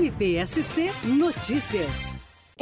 MPSC Notícias.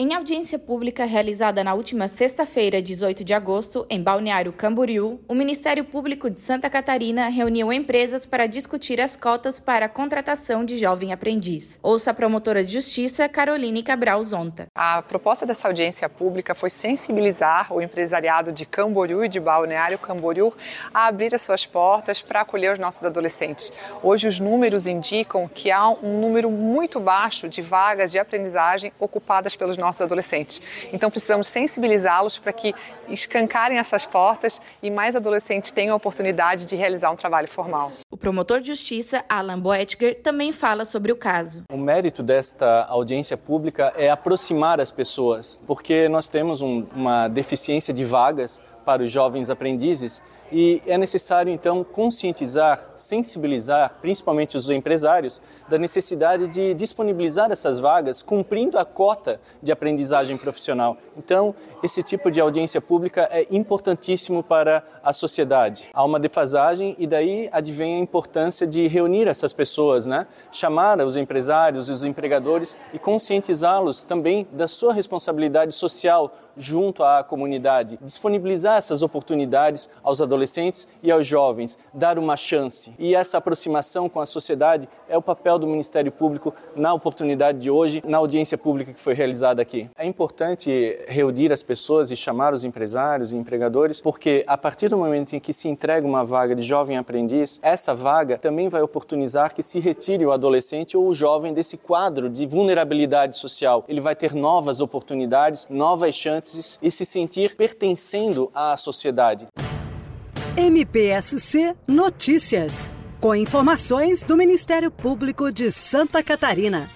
Em audiência pública realizada na última sexta-feira, 18 de agosto, em Balneário Camboriú, o Ministério Público de Santa Catarina reuniu empresas para discutir as cotas para a contratação de jovem aprendiz. Ouça a promotora de justiça, Caroline Cabral Zonta. A proposta dessa audiência pública foi sensibilizar o empresariado de Camboriú e de Balneário Camboriú a abrir as suas portas para acolher os nossos adolescentes. Hoje, os números indicam que há um número muito baixo de vagas de aprendizagem ocupadas pelos nossos nossos adolescentes. Então precisamos sensibilizá-los para que escancarem essas portas e mais adolescentes tenham a oportunidade de realizar um trabalho formal. Promotor de justiça, Alan Boetger, também fala sobre o caso. O mérito desta audiência pública é aproximar as pessoas, porque nós temos um, uma deficiência de vagas para os jovens aprendizes e é necessário então conscientizar, sensibilizar, principalmente os empresários, da necessidade de disponibilizar essas vagas cumprindo a cota de aprendizagem profissional. Então, esse tipo de audiência pública é importantíssimo para a sociedade. Há uma defasagem e daí advém importância de reunir essas pessoas, né? Chamar os empresários e os empregadores e conscientizá-los também da sua responsabilidade social junto à comunidade, disponibilizar essas oportunidades aos adolescentes e aos jovens, dar uma chance. E essa aproximação com a sociedade é o papel do Ministério Público na oportunidade de hoje, na audiência pública que foi realizada aqui. É importante reunir as pessoas e chamar os empresários e empregadores, porque a partir do momento em que se entrega uma vaga de jovem aprendiz, essa vaga também vai oportunizar que se retire o adolescente ou o jovem desse quadro de vulnerabilidade social. Ele vai ter novas oportunidades, novas chances e se sentir pertencendo à sociedade. MPSC Notícias. Com informações do Ministério Público de Santa Catarina.